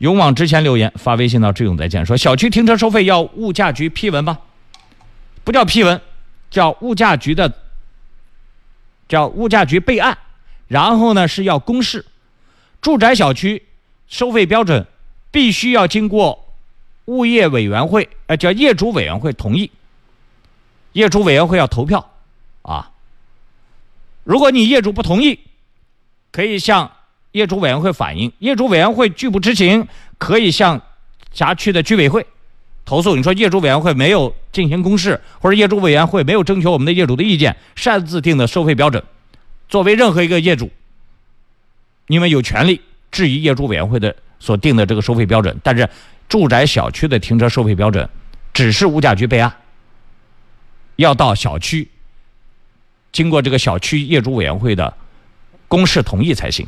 勇往直前留言发微信到志勇再见，说小区停车收费要物价局批文吗？不叫批文，叫物价局的，叫物价局备案，然后呢是要公示。住宅小区收费标准必须要经过物业委员会，呃，叫业主委员会同意。业主委员会要投票，啊，如果你业主不同意，可以向业主委员会反映，业主委员会拒不执行，可以向辖区的居委会投诉。你说业主委员会没有进行公示，或者业主委员会没有征求我们的业主的意见，擅自定的收费标准，作为任何一个业主，你们有权利质疑业主委员会的所定的这个收费标准。但是，住宅小区的停车收费标准，只是物价局备案。要到小区，经过这个小区业主委员会的公示同意才行。